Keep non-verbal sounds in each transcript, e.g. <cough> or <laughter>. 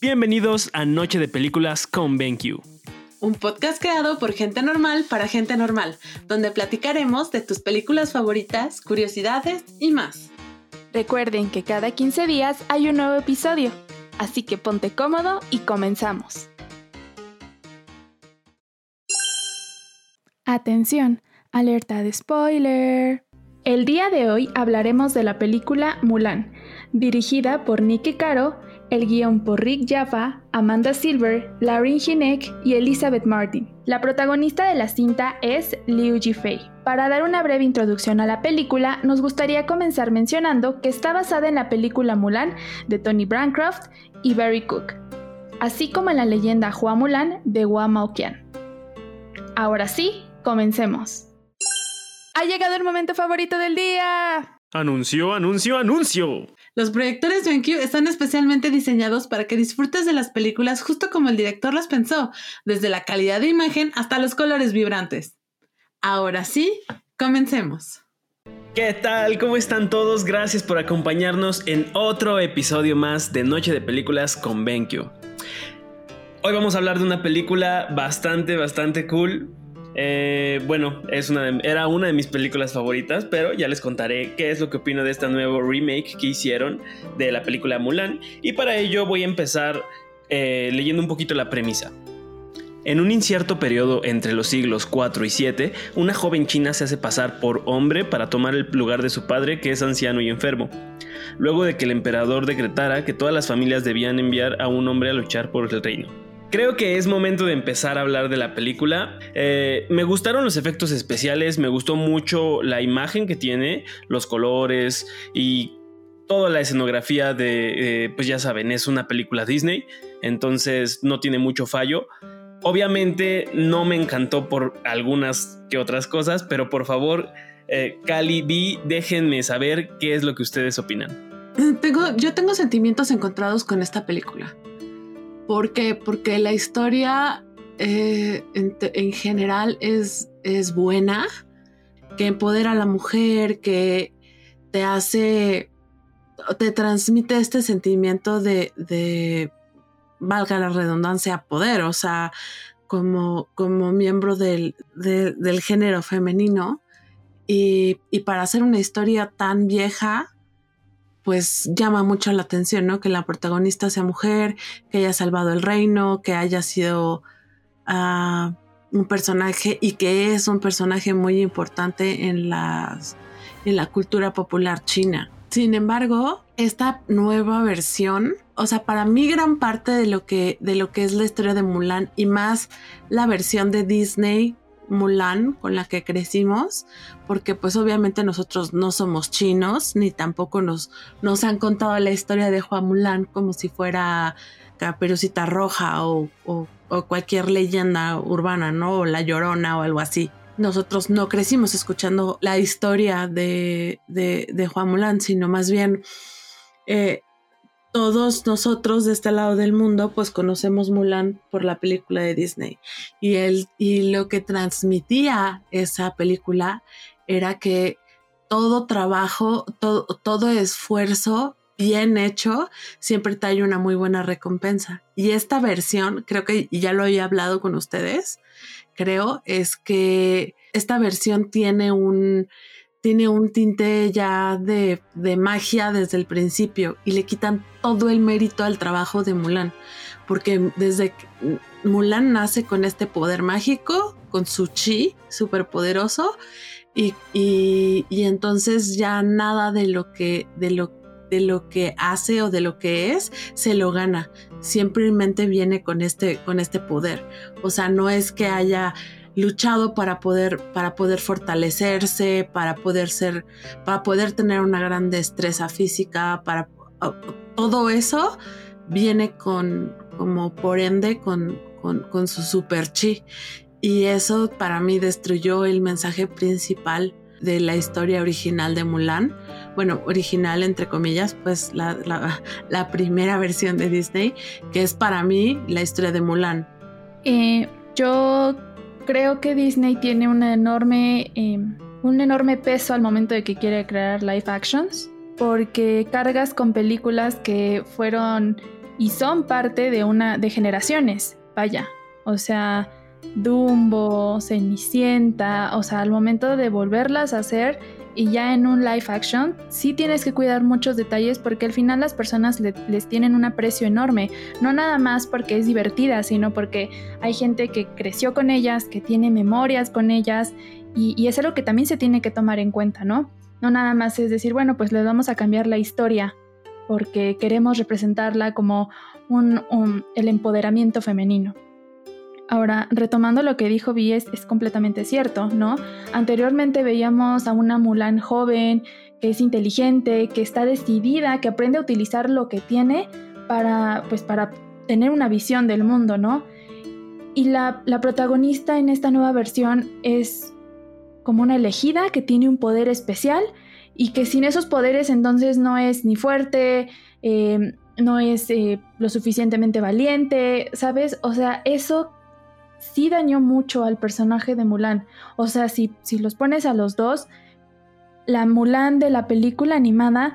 Bienvenidos a Noche de Películas con BenQ. Un podcast creado por gente normal para gente normal, donde platicaremos de tus películas favoritas, curiosidades y más. Recuerden que cada 15 días hay un nuevo episodio, así que ponte cómodo y comenzamos. Atención, alerta de spoiler. El día de hoy hablaremos de la película Mulan, dirigida por Nicky Caro, el guion por Rick Jaffa, Amanda Silver, Lauren Hinek y Elizabeth Martin. La protagonista de la cinta es Liu Jifei. Para dar una breve introducción a la película, nos gustaría comenzar mencionando que está basada en la película Mulan de Tony Bancroft y Barry Cook, así como en la leyenda Hua Mulan de Hua Maoqian. Ahora sí, comencemos. Ha llegado el momento favorito del día. Anuncio, anuncio, anuncio. Los proyectores BenQ están especialmente diseñados para que disfrutes de las películas justo como el director las pensó, desde la calidad de imagen hasta los colores vibrantes. Ahora sí, comencemos. ¿Qué tal? ¿Cómo están todos? Gracias por acompañarnos en otro episodio más de Noche de Películas con BenQ. Hoy vamos a hablar de una película bastante, bastante cool. Eh, bueno, era una de mis películas favoritas, pero ya les contaré qué es lo que opino de este nuevo remake que hicieron de la película Mulan. Y para ello voy a empezar eh, leyendo un poquito la premisa. En un incierto periodo entre los siglos 4 y 7, una joven china se hace pasar por hombre para tomar el lugar de su padre que es anciano y enfermo, luego de que el emperador decretara que todas las familias debían enviar a un hombre a luchar por el reino. Creo que es momento de empezar a hablar de la película. Eh, me gustaron los efectos especiales, me gustó mucho la imagen que tiene, los colores y toda la escenografía de, eh, pues ya saben, es una película Disney, entonces no tiene mucho fallo. Obviamente no me encantó por algunas que otras cosas, pero por favor, eh, Cali B, déjenme saber qué es lo que ustedes opinan. Tengo, yo tengo sentimientos encontrados con esta película. ¿Por qué? Porque la historia eh, en, general es, es buena, que empodera a la mujer, que te hace, te transmite este sentimiento de, valga la redundancia, poder, o sea, como, como miembro del, del género femenino. Y, y, para hacer una historia tan vieja, pues llama mucho la atención, ¿no? Que la protagonista sea mujer, que haya salvado el reino, que haya sido ah, un personaje y que es un personaje muy importante en, las, en la cultura popular china. Sin embargo, esta nueva versión, o sea, para mí gran parte de lo que, de lo que es la historia de Mulan y más la versión de Disney Mulan con la que crecimos, porque pues obviamente nosotros no somos chinos, ni tampoco nos, nos han contado la historia de Juan Mulan como si fuera Caperucita Roja o, cualquier leyenda urbana, ¿no? O La Llorona o algo así. Nosotros no crecimos escuchando la historia de, de, Juan Mulan, sino más bien eh, todos nosotros de este lado del mundo pues conocemos Mulan por la película de Disney y, y lo que transmitía esa película era que todo trabajo, todo, todo esfuerzo bien hecho siempre trae una muy buena recompensa. Y esta versión, creo que ya lo había hablado con ustedes, creo, es que esta versión tiene un tiene un tinte ya de, magia desde el principio y le quitan todo el mérito al trabajo de Mulan, porque desde que Mulan nace con este poder mágico, con su chi súper poderoso, y, y, entonces ya nada de lo que, de lo, de lo que hace o de lo que es se lo gana. Simplemente viene con este, con este poder. O sea, no es que haya luchado para poder, para poder fortalecerse, para poder ser, para poder tener una gran destreza física, para todo eso viene con, como por ende, con, con, su super chi. Y eso para mí destruyó el mensaje principal de la historia original de Mulan. Bueno, original entre comillas, pues la, la, primera versión de Disney, que es para mí la historia de Mulan. Eh, yo creo que Disney tiene una enorme, em, un enorme peso al momento de que quiere crear live actions. porque cargas con películas que fueron y son parte de una de generaciones, vaya. O sea, Dumbo, Cenicienta, o sea, al momento de volverlas a hacer y ya en un live action, sí tienes que cuidar muchos detalles porque al final las personas les tienen un aprecio enorme, no nada más porque es divertida, sino porque hay gente que creció con ellas, que tiene memorias con ellas y, es algo que también se tiene que tomar en cuenta, ¿no? No nada más es decir, bueno, pues les vamos a cambiar la historia porque queremos representarla como un, el empoderamiento femenino. Ahora, retomando lo que dijo Vi, es, completamente cierto, ¿no? Anteriormente veíamos a una Mulan joven, que es inteligente, que está decidida, que aprende a utilizar lo que tiene para, pues, para tener una visión del mundo, ¿no? Y la, la protagonista en esta nueva versión es como una elegida que tiene un poder especial y que sin esos poderes entonces no es ni fuerte, eh, no es eh, lo suficientemente valiente, ¿sabes? O sea, eso sí dañó mucho al personaje de Mulan. O sea, si, si los pones a los dos, la Mulan de la película animada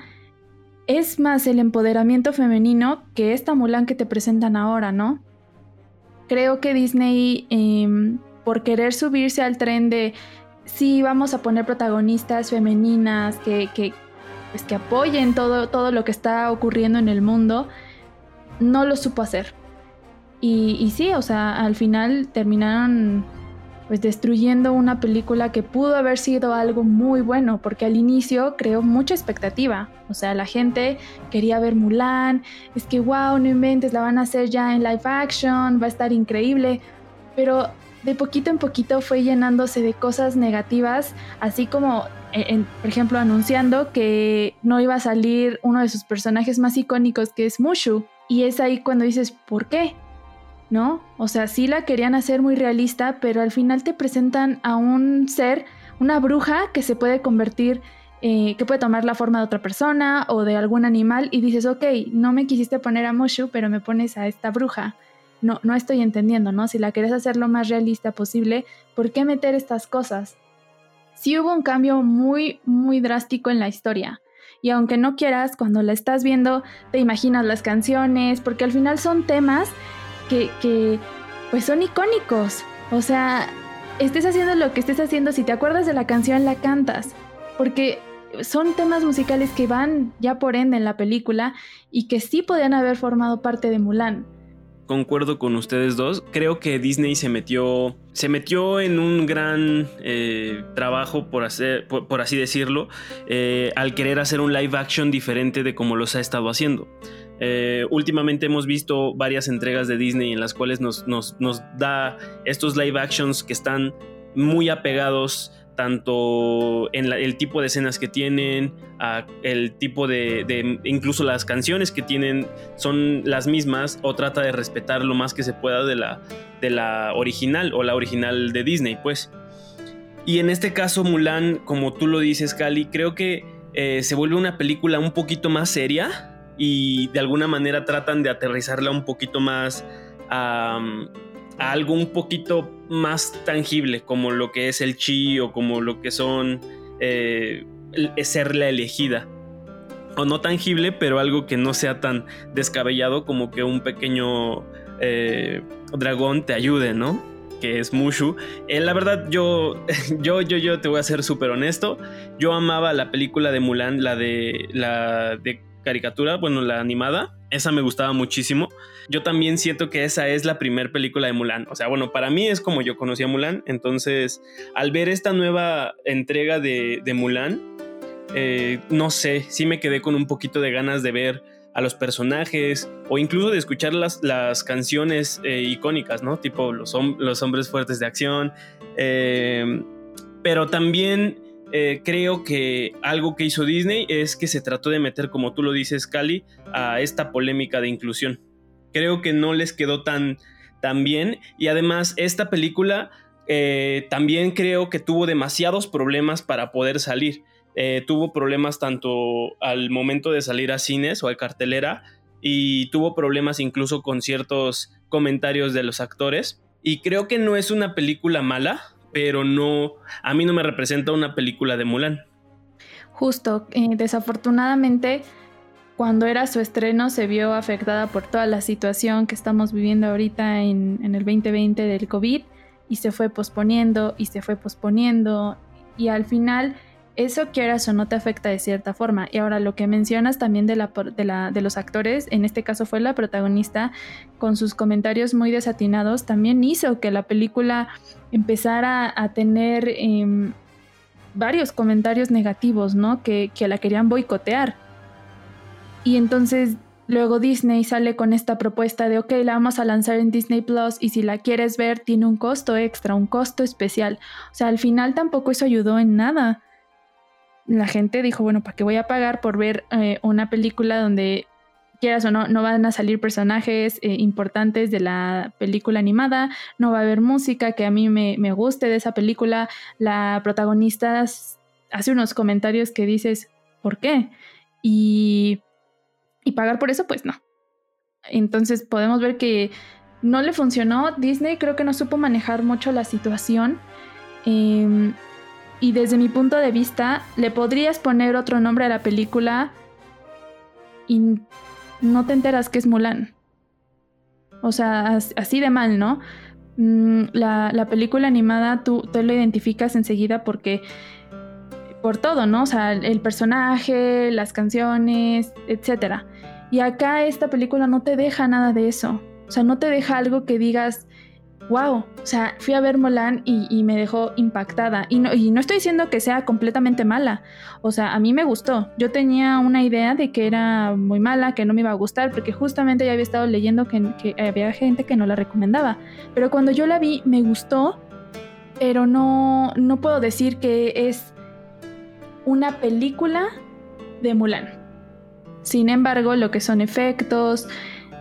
es más el empoderamiento femenino que esta Mulan que te presentan ahora, ¿no? Creo que Disney, em, por querer subirse al tren de sí vamos a poner protagonistas femeninas que, que, pues, que apoyen todo, todo lo que está ocurriendo en el mundo, no lo supo hacer. Y, sí, o sea, al final terminaron pues destruyendo una película que pudo haber sido algo muy bueno, porque al inicio creó mucha expectativa. O sea, la gente quería ver Mulan, es que wow, no inventes, la van a hacer ya en live action, va a estar increíble. Pero de poquito en poquito fue llenándose de cosas negativas, así como, por ejemplo, anunciando que no iba a salir uno de sus personajes más icónicos, que es Mushu. Y es ahí cuando dices, ¿por qué? ¿No? O sea, sí la querían hacer muy realista, pero al final te presentan a un ser, una bruja que se puede convertir eh, que puede tomar la forma de otra persona o de algún animal y dices, ok, no me quisiste poner a Mushu, pero me pones a esta bruja no, no estoy entendiendo, ¿no? Si la quieres hacer lo más realista posible, ¿por qué meter estas cosas? Sí hubo un cambio muy, muy drástico en la historia. Y aunque no quieras, cuando la estás viendo, te imaginas las canciones, porque al final son temas que, pues son icónicos. O sea, estés haciendo lo que estés haciendo, si te acuerdas de la canción, la cantas. Porque son temas musicales que van ya por ende en la película y que sí podían haber formado parte de Mulan concuerdo con ustedes dos. Creo que Disney se metió, se metió en un gran eh, trabajo, por, hacer, por, así decirlo, eh, al querer hacer un live action diferente de como los ha estado haciendo. Eh, últimamente hemos visto varias entregas de Disney en las cuales nos, nos, nos da estos live actions que están muy apegados tanto en el tipo de escenas que tienen, el tipo de, incluso las canciones que tienen son las mismas o trata de respetar lo más que se pueda de la, de la original o la original de Disney, pues. Y en este caso Mulan, como tú lo dices, Cali, creo que eh, se vuelve una película un poquito más seria y de alguna manera tratan de aterrizarla un poquito más a algo un poquito más tangible, como lo que es el chi o como lo que son eh, ser la elegida. O no tangible, pero algo que no sea tan descabellado como que un pequeño eh, dragón te ayude, ¿no? Que es Mushu. Eh, la verdad, yo, <laughs> yo, yo, yo te voy a ser súper honesto. Yo amaba la película de Mulan, la de la de caricatura, bueno, la animada. Esa me gustaba muchísimo. Yo también siento que esa es la primera película de Mulan. O sea, bueno, para mí es como yo conocí a Mulan. Entonces, al ver esta nueva entrega de, Mulan, eh, no sé, sí me quedé con un poquito de ganas de ver a los personajes o incluso de escuchar las, las canciones eh, icónicas, ¿no? Tipo los, los, hombres fuertes de acción. Eh, pero también eh, creo que algo que hizo Disney es que se trató de meter, como tú lo dices, Cali, a esta polémica de inclusión. Creo que no les quedó tan, tan bien y además esta película eh, también creo que tuvo demasiados problemas para poder salir. Eh, tuvo problemas tanto al momento de salir a cines o a cartelera y tuvo problemas incluso con ciertos comentarios de los actores. Y creo que no es una película mala, pero no, a mí no me representa una película de Mulan. Justo, eh, desafortunadamente, cuando era su estreno se vio afectada por toda la situación que estamos viviendo ahorita en, en el 2020 del COVID y se fue posponiendo y se fue posponiendo y al final eso quieras o no te afecta de cierta forma. Y ahora lo que mencionas también de, la, de, la, de los actores, en este caso fue la protagonista, con sus comentarios muy desatinados, también hizo que la película empezara a tener em, varios comentarios negativos, ¿no? Que, que la querían boicotear. Y entonces luego Disney sale con esta propuesta de, ok, la vamos a lanzar en Disney Plus y si la quieres ver tiene un costo extra, un costo especial. O sea, al final tampoco eso ayudó en nada la gente dijo, bueno, ¿para qué voy a pagar por ver eh, una película donde quieras o no, no van a salir personajes eh, importantes de la película animada, no va a haber música que a mí me, me guste de esa película, la protagonista hace unos comentarios que dices, ¿por qué? Y, y pagar por eso, pues no. Entonces podemos ver que no le funcionó, Disney creo que no supo manejar mucho la situación. Eh, y desde mi punto de vista, le podrías poner otro nombre a la película y no te enteras que es Mulan. O sea, así de mal, ¿no? Mm, la, película animada tú, tú lo identificas enseguida porque por todo, ¿no? O sea, el personaje, las canciones, etc. Y acá esta película no te deja nada de eso. O sea, no te deja algo que digas, wow, o sea, fui a ver Mulan y, me dejó impactada. Y no, y no, estoy diciendo que sea completamente mala. O sea, a mí me gustó. Yo tenía una idea de que era muy mala, que no me iba a gustar, porque justamente ya había estado leyendo que, había gente que no la recomendaba. Pero cuando yo la vi, me gustó, pero no, no puedo decir que es una película de Mulan. Sin embargo, lo que son efectos,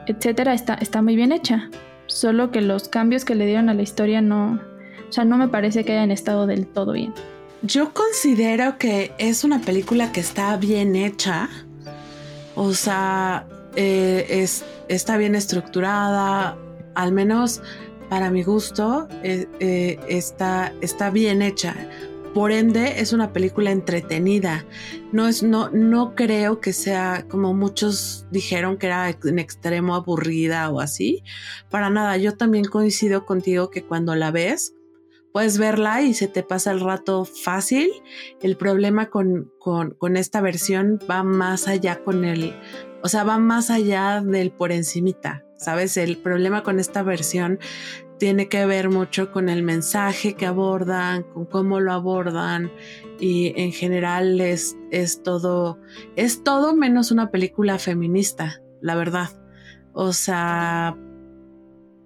etcétera, está, está muy bien hecha solo que los cambios que le dieron a la historia no, o sea, no me parece que hayan estado del todo bien. Yo considero que es una película que está bien hecha, o sea, eh, es, está bien estructurada, al menos para mi gusto, eh, eh, está, está bien hecha. Por ende, es una película entretenida. No, es, no, no creo que sea como muchos dijeron que era en extremo aburrida o así. Para nada, yo también coincido contigo que cuando la ves, puedes verla y se te pasa el rato fácil. El problema con, con, con esta versión va más allá con el, o sea, va más allá del por encimita. ¿Sabes? El problema con esta versión tiene que ver mucho con el mensaje que abordan, con cómo lo abordan y en general es, es todo, es todo menos una película feminista, la verdad. O sea,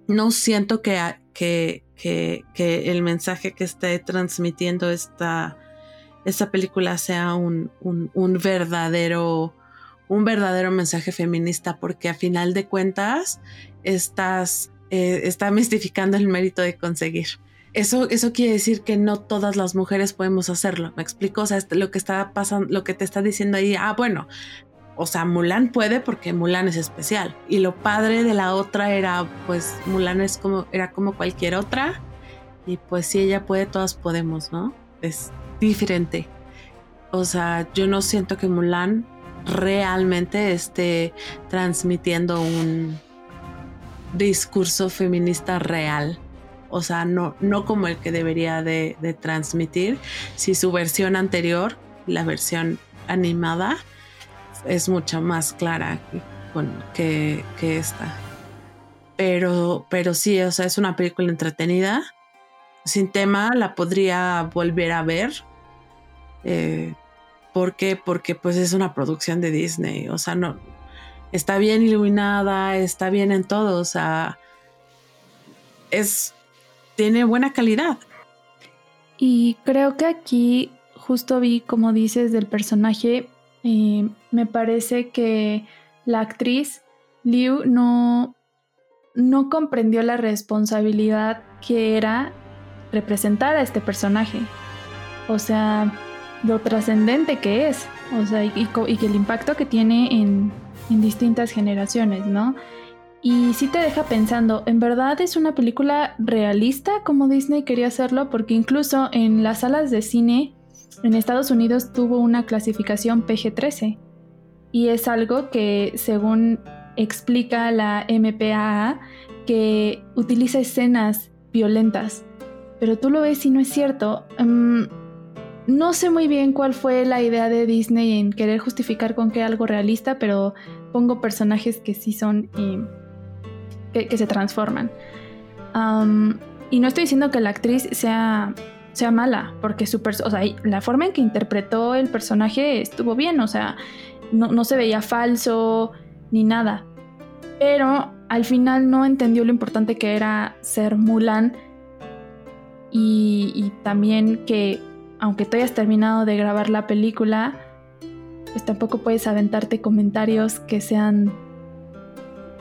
no siento que, que, que, el mensaje que esté transmitiendo esta, esta película sea un, un, un verdadero un verdadero mensaje feminista porque a final de cuentas estás eh, está mistificando el mérito de conseguir. Eso, eso quiere decir que no todas las mujeres podemos hacerlo. ¿Me explico? O sea, este, lo que está pasando, lo que te está diciendo ahí, ah, bueno, o sea, Mulan puede porque Mulan es especial. Y lo padre de la otra era, pues, Mulan es como, era como cualquier otra. Y pues si ella puede, todas podemos, ¿no? Es diferente. O sea, yo no siento que Mulan realmente esté transmitiendo un, discurso feminista real. O sea, no, no como el que debería de, transmitir. Si su versión anterior, la versión animada, es mucho más clara que, que esta. Pero, pero sí, o sea, es una película entretenida. Sin tema, la podría volver a ver. Eh, ¿Por qué? Porque pues es una producción de Disney. O sea, no, está bien iluminada, está bien en todo, o sea, es, tiene buena calidad. Y creo que aquí justo vi, como dices, del personaje, eh, me parece que la actriz Liu no, no comprendió la responsabilidad que era representar a este personaje. O sea, lo trascendente que es. O sea, y, y, que el impacto que tiene en, en distintas generaciones, ¿no? Y sí te deja pensando, ¿en verdad es una película realista como Disney quería hacerlo? Porque incluso en las salas de cine en Estados Unidos tuvo una clasificación PG-13 y es algo que, según explica la MPAA, que utiliza escenas violentas. Pero tú lo ves y no es cierto. Mm, no sé muy bien cuál fue la idea de Disney en querer justificar con que algo realista, pero pongo personajes que sí son y que, se transforman. y no estoy diciendo que la actriz sea, sea mala, porque su o sea, la forma en que interpretó el personaje estuvo bien, o sea, no, se veía falso ni nada. Pero al final no entendió lo importante que era ser Mulan y también que aunque tú hayas terminado de grabar la película, pues tampoco puedes aventarte comentarios que sean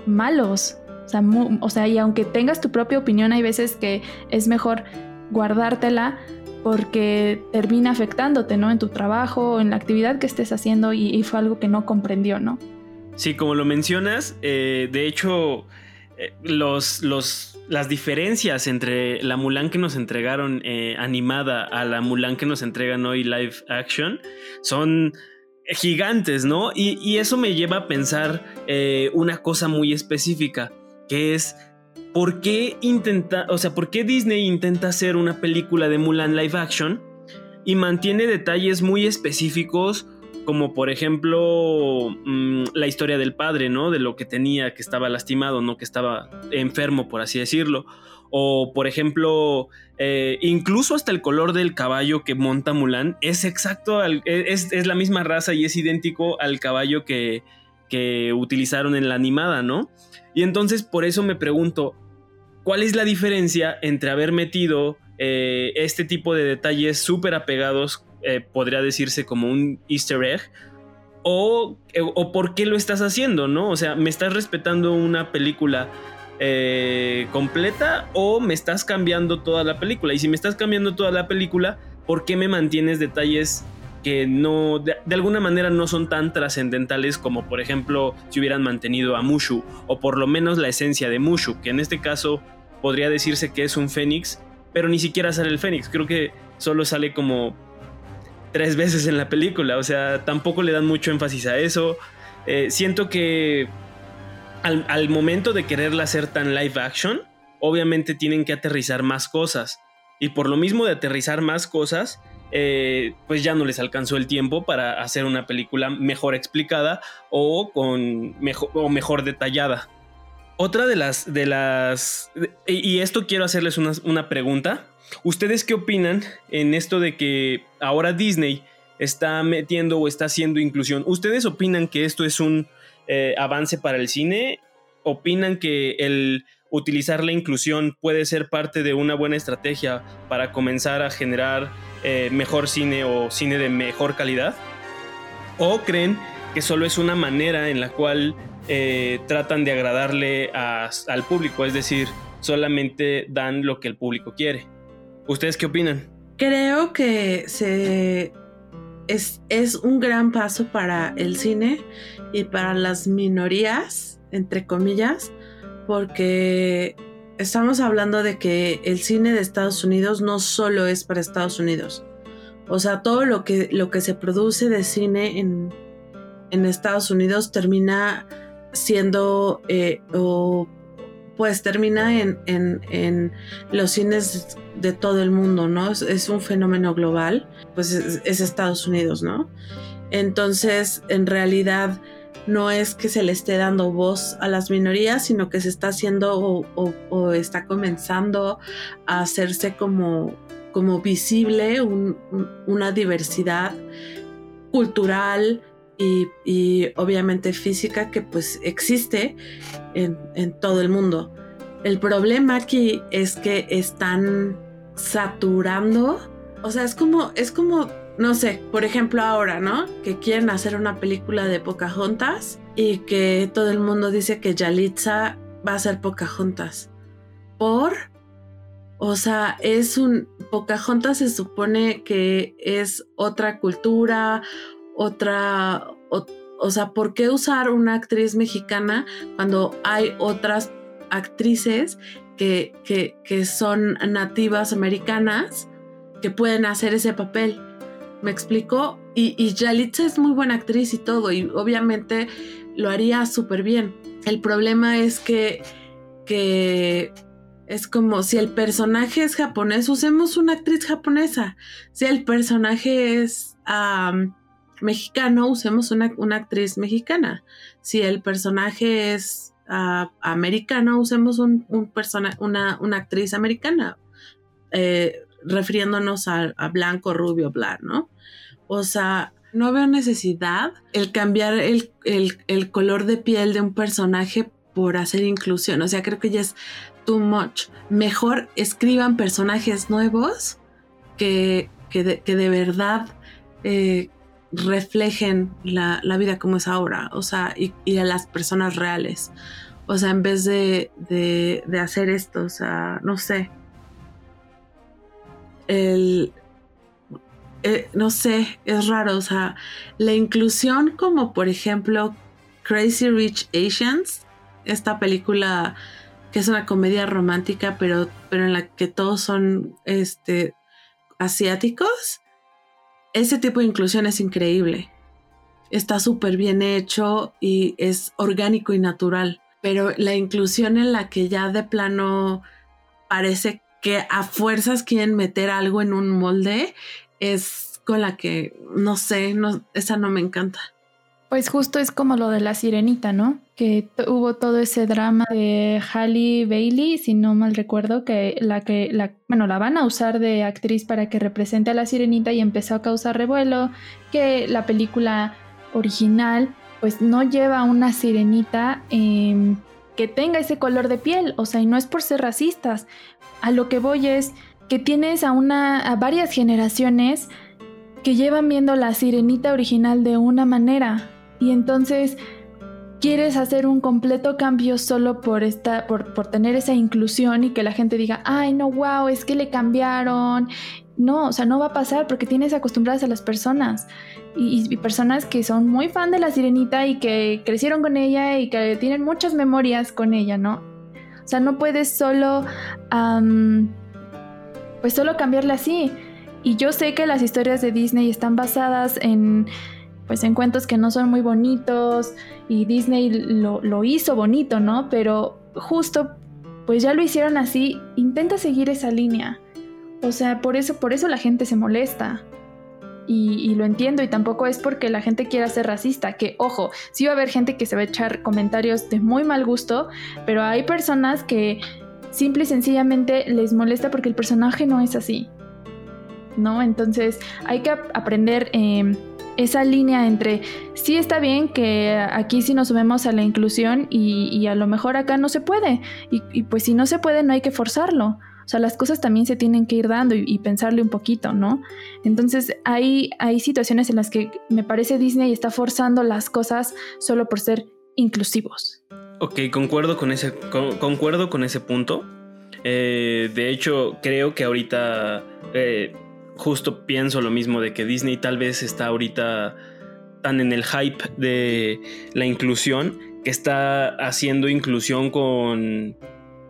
malos. O sea, o sea, y aunque tengas tu propia opinión, hay veces que es mejor guardártela porque termina afectándote, ¿no? En tu trabajo, en la actividad que estés haciendo y, fue algo que no comprendió, ¿no? Sí, como lo mencionas, eh, de hecho, eh, los, los, las diferencias entre la Mulan que nos entregaron eh, animada a la Mulan que nos entregan hoy live action son gigantes, ¿no? Y, eso me lleva a pensar una cosa muy específica, que es ¿por qué intenta, o sea, por qué Disney intenta hacer una película de Mulan live action y mantiene detalles muy específicos como por ejemplo mm, la historia del padre, ¿no? De lo que tenía, que estaba lastimado, ¿no? Que estaba enfermo, por así decirlo. O por ejemplo, eh, incluso hasta el color del caballo que monta Mulan es exacto, es, es, la misma raza y es idéntico al caballo que, que utilizaron en la animada, ¿no? Y entonces por eso me pregunto, ¿Cuál es la diferencia entre haber metido eh, este tipo de detalles súper apegados, eh, podría decirse como un easter egg, o, eh, o, por qué lo estás haciendo, ¿no? O sea, ¿me estás respetando una película completa o me estás cambiando toda la película? Y si me estás cambiando toda la película, ¿por qué me mantienes detalles que no, de, alguna manera no son tan trascendentales como por ejemplo si hubieran mantenido a Mushu o por lo menos la esencia de Mushu, que en este caso podría decirse que es un Fénix, pero ni siquiera sale el Fénix. Creo que solo sale como tres veces en la película. O sea, tampoco le dan mucho énfasis a eso. Eh, siento que al, momento de quererla hacer tan live action, obviamente tienen que aterrizar más cosas. Y por lo mismo de aterrizar más cosas, eh, pues ya no les alcanzó el tiempo para hacer una película mejor explicada o, con mejor, o mejor detallada. Otra de las, de las, y esto quiero hacerles una, pregunta. ¿Ustedes qué opinan en esto de que ahora Disney está metiendo o está haciendo inclusión? ¿Ustedes opinan que esto es un eh, avance para el cine? ¿Opinan que el utilizar la inclusión puede ser parte de una buena estrategia para comenzar a generar eh, mejor cine o cine de mejor calidad? ¿O creen que solo es una manera en la cual eh, tratan de agradarle al público, es decir, solamente dan lo que el público quiere. ¿Ustedes qué opinan? Creo que es, es un gran paso para el cine y para las minorías, entre comillas, porque estamos hablando de que el cine de Estados Unidos no solo es para Estados Unidos. O sea, todo lo que, lo que se produce de cine en, en Estados Unidos termina siendo eh, o pues termina en, en, los cines de todo el mundo, ¿no? Es, un fenómeno global, pues es, Estados Unidos, ¿no? Entonces, en realidad, no es que se le esté dando voz a las minorías, sino que se está haciendo o, o, está comenzando a hacerse como, como visible una diversidad cultural, y, obviamente física que pues existe en, todo el mundo. El problema aquí es que están saturando, o sea, es como, es como, no sé, por ejemplo ahora, ¿no? Que quieren hacer una película de Pocahontas y que todo el mundo dice que Yalitza va a ser Pocahontas. ¿Por? O sea, es un... Pocahontas se supone que es otra cultura, otra, o, sea, ¿por qué usar una actriz mexicana cuando hay otras actrices que, que, son nativas americanas que pueden hacer ese papel? ¿Me explico? Y, y Yalitza es muy buena actriz y todo, y obviamente lo haría súper bien. El problema es que, que es como si el personaje es japonés, usemos una actriz japonesa. Si el personaje es mexicano, usemos una, actriz mexicana. Si el personaje es ah, americano, usemos un, persona, una, una, actriz americana. Eh, refiriéndonos a, blanco, rubio, blanco, ¿no? O sea, no veo necesidad el cambiar el, el, color de piel de un personaje por hacer inclusión. O sea, creo que ya es too much. Mejor escriban personajes nuevos que, que, de, verdad eh, reflejen la, vida como es ahora. O sea, y, a las personas reales. O sea, en vez de, de, de hacer esto, o sea, no sé. El, eh, no sé, es raro, o sea, la inclusión como por ejemplo Crazy Rich Asians, esta película que es una comedia romántica, pero, pero en la que todos son este, asiáticos, ese tipo de inclusión es increíble. Está súper bien hecho y es orgánico y natural. Pero la inclusión en la que ya de plano parece que a fuerzas quieren meter algo en un molde es con la que, no sé, no, esa no me encanta. Pues justo es como lo de la sirenita, ¿no? Que hubo todo ese drama de Halle Bailey, si no mal recuerdo, que la que, la, bueno, la van a usar de actriz para que represente a la sirenita y empezó a causar revuelo, que la película original pues no lleva una sirenita em, que tenga ese color de piel, o sea, y no es por ser racistas, a lo que voy es que tienes a una a varias generaciones que llevan viendo la sirenita original de una manera y entonces quieres hacer un completo cambio solo por esta por, por tener esa inclusión y que la gente diga, "Ay, no, wow, es que le cambiaron." No, o sea, no va a pasar porque tienes acostumbradas a las personas y, personas que son muy fan de la sirenita y que crecieron con ella y que tienen muchas memorias con ella, ¿no? O sea, no puedes solo pues solo cambiarle así. Y yo sé que las historias de Disney están basadas en pues en cuentos que no son muy bonitos y Disney lo, lo hizo bonito, ¿no? Pero justo pues ya lo hicieron así, intenta seguir esa línea. O sea, por eso, por eso la gente se molesta. Y, y, lo entiendo, y tampoco es porque la gente quiera ser racista, que ojo, sí va a haber gente que se va a echar comentarios de muy mal gusto, pero hay personas que simple y sencillamente les molesta porque el personaje no es así. ¿No? Entonces hay que aprender em, esa línea entre sí está bien que aquí sí nos subimos a la inclusión y, a lo mejor acá no se puede. Y, pues si no se puede no hay que forzarlo. O sea, las cosas también se tienen que ir dando y, pensarle un poquito, ¿no? Entonces hay, hay situaciones en las que me parece Disney está forzando las cosas solo por ser inclusivos. Ok, concuerdo con ese, concuerdo con ese punto. Eh, de hecho, creo que ahorita eh, justo pienso lo mismo de que Disney tal vez está ahorita tan en el hype de la inclusión que está haciendo inclusión con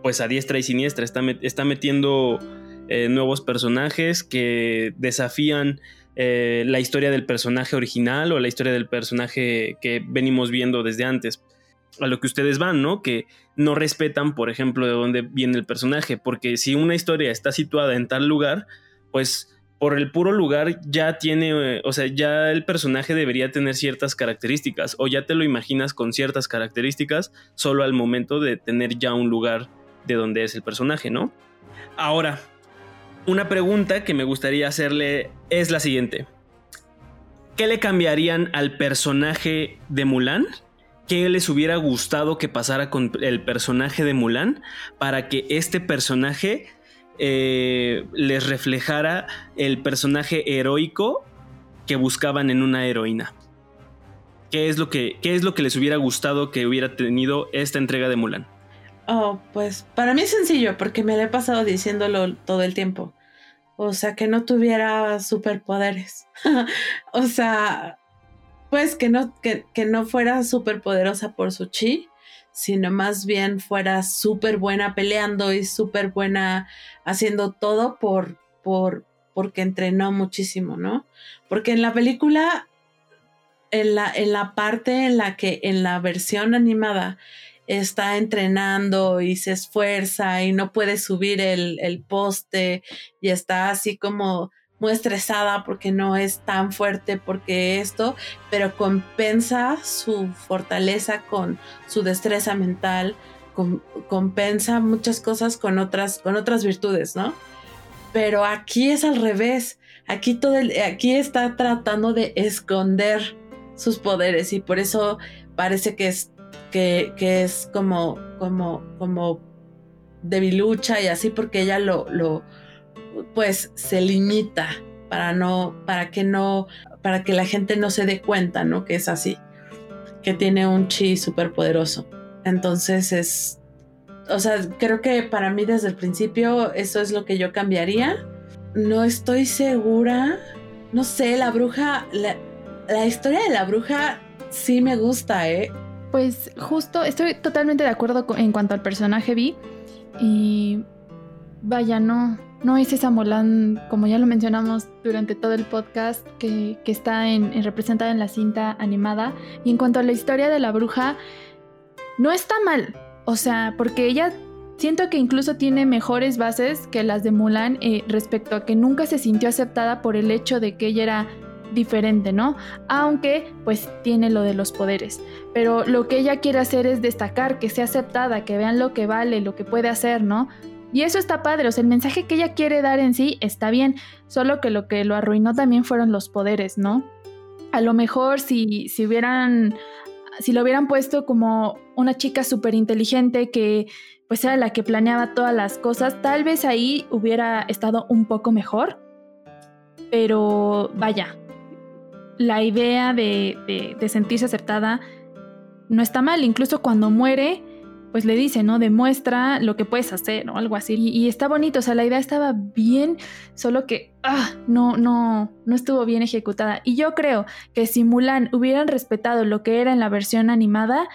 pues a diestra y siniestra. Está, está metiendo eh, nuevos personajes que desafían la historia del personaje original o la historia del personaje que venimos viendo desde antes a lo que ustedes van, ¿no? Que no respetan, por ejemplo, de dónde viene el personaje, porque si una historia está situada en tal lugar, pues por el puro lugar ya tiene, o sea, ya el personaje debería tener ciertas características, o ya te lo imaginas con ciertas características solo al momento de tener ya un lugar de donde es el personaje, ¿no? Ahora, una pregunta que me gustaría hacerle es la siguiente. ¿Qué le cambiarían al personaje de Mulan qué les hubiera gustado que pasara con el personaje de Mulan para que este personaje eh, les reflejara el personaje heroico que buscaban en una heroína. ¿Qué es, lo que, ¿Qué es lo que les hubiera gustado que hubiera tenido esta entrega de Mulan? Oh, pues para mí es sencillo porque me lo he pasado diciéndolo todo el tiempo. O sea, que no tuviera superpoderes. <laughs> o sea, pues que no, que, no fuera súper poderosa por su chi, sino más bien fuera súper buena peleando y súper buena haciendo todo por, por, porque entrenó muchísimo, ¿no? Porque en la película, en la, en la parte en la que en la versión animada está entrenando y se esfuerza y no puede subir el, el poste y está así como muy estresada porque no es tan fuerte porque esto, pero compensa su fortaleza con su destreza mental, compensa muchas cosas con otras, con otras virtudes, ¿no? Pero aquí es al revés. Aquí todo aquí está tratando de esconder sus poderes y por eso parece que es que, es como como como debilucha y así porque ella lo pues se limita para no para que no para que la gente no se dé cuenta, ¿no? Que es así, que tiene un chi súper poderoso. Entonces es, o sea, creo que para mí desde el principio eso es lo que yo cambiaría. No estoy segura, no sé, la bruja, la, historia de la bruja sí me gusta, ¿eh? Pues justo, estoy totalmente de acuerdo en cuanto al personaje Vi. Y vaya, no, no es esa Mulan, como ya lo mencionamos durante todo el podcast, que, está en, representada en la cinta animada. Y en cuanto a la historia de la bruja, no está mal. O sea, porque ella siento que incluso tiene mejores bases que las de Mulan eh, respecto a que nunca se sintió aceptada por el hecho de que ella era diferente, ¿no? Aunque pues tiene lo de los poderes. Pero lo que ella quiere hacer es destacar, que sea aceptada, que vean lo que vale, lo que puede hacer, ¿no? Y eso está padre, o sea, el mensaje que ella quiere dar en sí está bien, solo que lo que lo arruinó también fueron los poderes, ¿no? A lo mejor si, si hubieran si lo hubieran puesto como una chica súper inteligente que pues era la que planeaba todas las cosas, tal vez ahí hubiera estado un poco mejor. Pero vaya, la idea de, de, sentirse aceptada no está mal. Incluso cuando muere, pues le dice, ¿no? Demuestra lo que puedes hacer o algo así. Y, está bonito, o sea, la idea estaba bien, solo que ah, no, no, no estuvo bien ejecutada. Y yo creo que si Mulan hubieran respetado lo que era en la versión animada,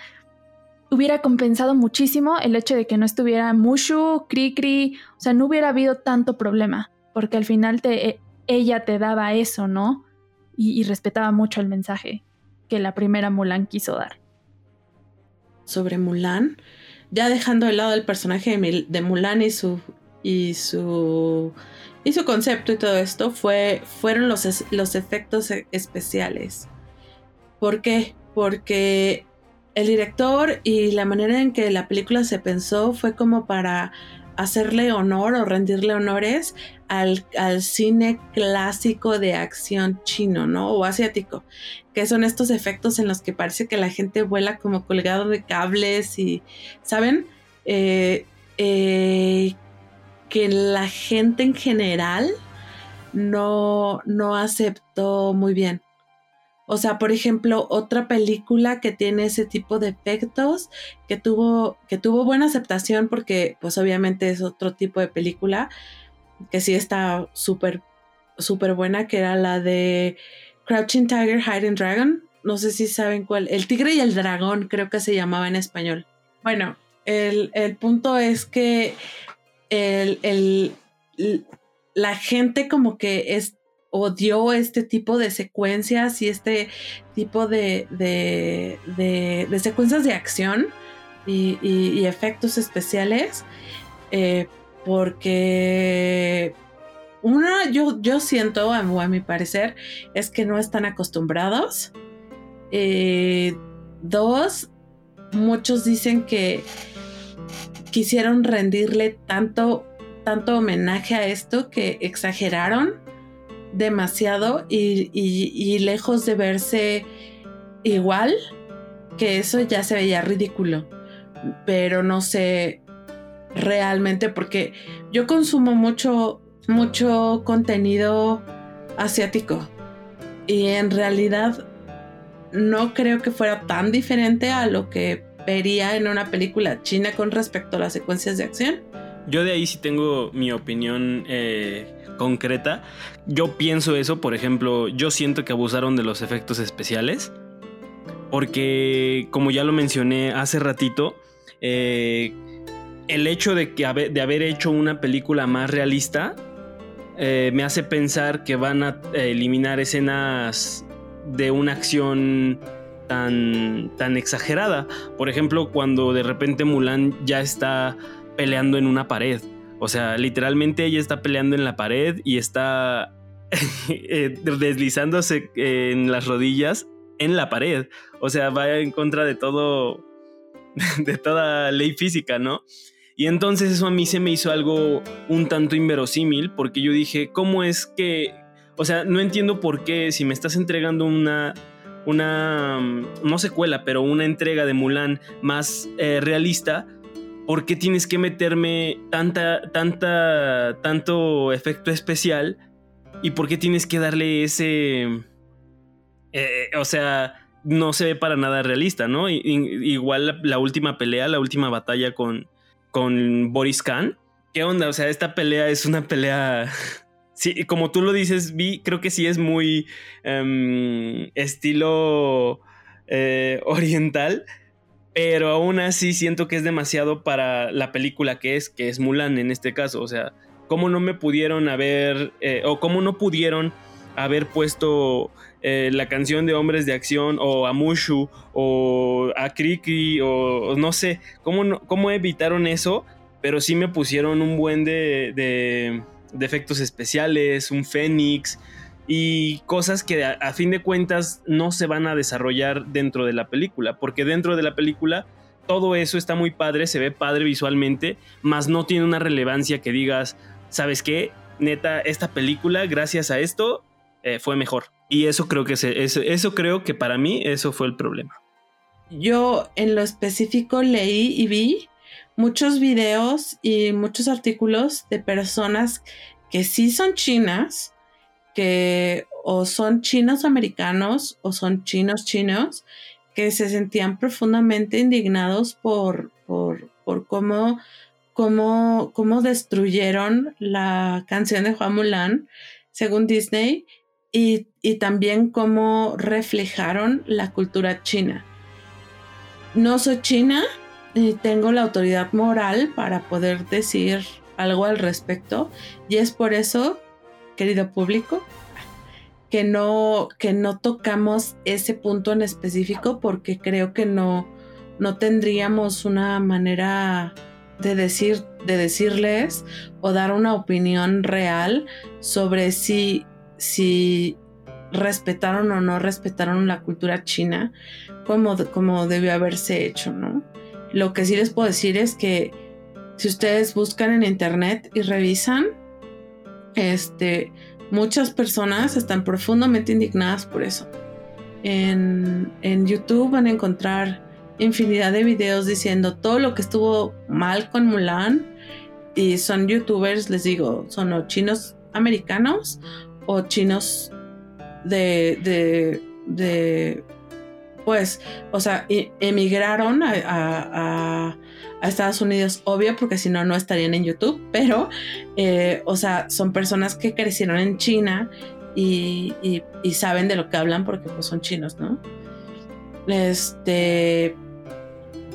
hubiera compensado muchísimo el hecho de que no estuviera Mushu, Krikri, o sea, no hubiera habido tanto problema, porque al final te, e, ella te daba eso, ¿no? Y, y respetaba mucho el mensaje que la primera Mulan quiso dar. Sobre Mulan, ya dejando de lado el personaje de, Mulan y su y su y su concepto y todo esto fue fueron los, los efectos e, especiales. ¿Por qué? Porque el director y la manera en que la película se pensó fue como para hacerle honor o rendirle honores al, cine clásico de acción chino, ¿no? O asiático, que son estos efectos en los que parece que la gente vuela como colgado de cables y, ¿saben? Eh, eh, que la gente en general no, no aceptó muy bien. O sea, por ejemplo, otra película que tiene ese tipo de efectos, que tuvo, que tuvo buena aceptación porque pues obviamente es otro tipo de película, que sí está súper, súper buena, que era la de Crouching Tiger, Hiding Dragon. No sé si saben cuál. El tigre y el dragón creo que se llamaba en español. Bueno, el, el punto es que el, el, la gente como que es odió este tipo de secuencias y este tipo de, de, de, secuencias de acción y, efectos especiales, eh, porque una, yo, yo siento, a, mi parecer, es que no están acostumbrados. Eh, dos, muchos dicen que quisieron rendirle tanto, tanto homenaje a esto que exageraron demasiado y, lejos de verse igual, que eso ya se veía ridículo. Pero no sé realmente porque yo consumo mucho, mucho contenido asiático y en realidad no creo que fuera tan diferente a lo que vería en una película china con respecto a las secuencias de acción. Yo de ahí sí tengo mi opinión eh, concreta. Yo pienso eso, por ejemplo, yo siento que abusaron de los efectos especiales. Porque, como ya lo mencioné hace ratito, eh, el hecho de, que, de haber hecho una película más realista eh, me hace pensar que van a eliminar escenas de una acción tan, tan exagerada. Por ejemplo, cuando de repente Mulan ya está peleando en una pared. O sea, literalmente ella está peleando en la pared y está <laughs> eh, deslizándose en las rodillas en la pared. O sea, va en contra de todo, <laughs> de toda ley física, ¿no? Y entonces eso a mí se me hizo algo un tanto inverosímil porque yo dije, ¿cómo es que, o sea, no entiendo por qué si me estás entregando una, una, no secuela, pero una entrega de Mulan más eh, realista, ¿por qué tienes que meterme tanta, tanta, tanto efecto especial? ¿Y por qué tienes que darle ese, eh, o sea, no se ve para nada realista, ¿no? igual la última pelea, la última batalla con con Boris Khan. ¿Qué onda? O sea, esta pelea es una pelea. <laughs> Sí, como tú lo dices, vi, creo que sí es muy em, estilo eh, oriental, pero aún así siento que es demasiado para la película que es, que es Mulan en este caso. O sea, ¿cómo no me pudieron haber, eh, o cómo no pudieron haber puesto eh, la canción de Hombres de Acción o a Mushu o a Kriki o, no sé, ¿cómo, ¿cómo evitaron eso? Pero sí me pusieron un buen de, de, efectos especiales, un Fénix y cosas que a, fin de cuentas no se van a desarrollar dentro de la película, porque dentro de la película todo eso está muy padre, se ve padre visualmente, más no tiene una relevancia que digas, ¿sabes qué? Neta, esta película, gracias a esto, eh, fue mejor. Y eso creo que se, eso, creo que para mí eso fue el problema. Yo en lo específico leí y vi muchos videos y muchos artículos de personas que sí son chinas, que o son chinos americanos o son chinos chinos, que se sentían profundamente indignados por, por, por cómo, cómo, cómo destruyeron la canción de Juan Mulan, según Disney, y, también cómo reflejaron la cultura china. No soy china y tengo la autoridad moral para poder decir algo al respecto y es por eso, querido público, que no, que no tocamos ese punto en específico porque creo que no, no tendríamos una manera de decir, de decirles o dar una opinión real sobre si si respetaron o no respetaron la cultura china como, como debió haberse hecho, ¿no? Lo que sí les puedo decir es que si ustedes buscan en internet y revisan, este, muchas personas están profundamente indignadas por eso. En, en YouTube van a encontrar infinidad de videos diciendo todo lo que estuvo mal con Mulan y son youtubers, les digo, son los chinos americanos o chinos de, de, de pues, o sea, e, emigraron a, Estados Unidos, obvio, porque si no, no estarían en YouTube, pero, eh, o sea, son personas que crecieron en China y, y, saben de lo que hablan porque pues son chinos, ¿no? Este,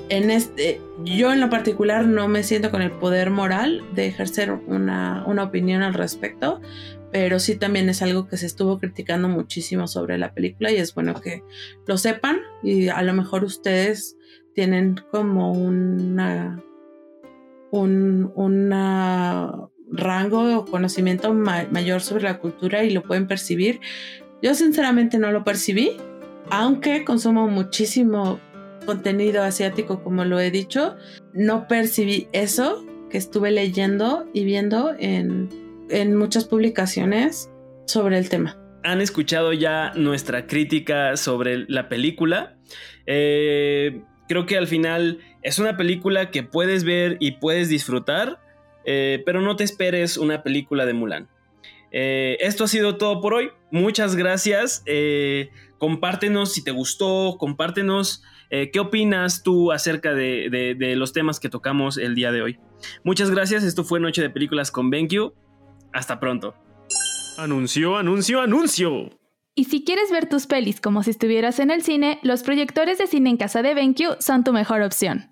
en este, yo en lo particular no me siento con el poder moral de ejercer una, una opinión al respecto, pero sí también es algo que se estuvo criticando muchísimo sobre la película y es bueno que lo sepan y a lo mejor ustedes tienen como una un rango o conocimiento mayor sobre la cultura y lo pueden percibir. Yo sinceramente no lo percibí, aunque consumo muchísimo contenido asiático como lo he dicho, no percibí eso que estuve leyendo y viendo en en muchas publicaciones sobre el tema. Han escuchado ya nuestra crítica sobre la película. Eh, creo que al final es una película que puedes ver y puedes disfrutar, eh, pero no te esperes una película de Mulan. Eh, esto ha sido todo por hoy. Muchas gracias. compártenos si te gustó, compártenos qué opinas tú acerca de, de, los temas que tocamos el día de hoy. Muchas gracias. Esto fue Noche de Películas con BenQ. Hasta pronto. Anuncio, anuncio, anuncio. Y si quieres ver tus pelis como si estuvieras en el cine, los proyectores de cine en casa de BenQ son tu mejor opción.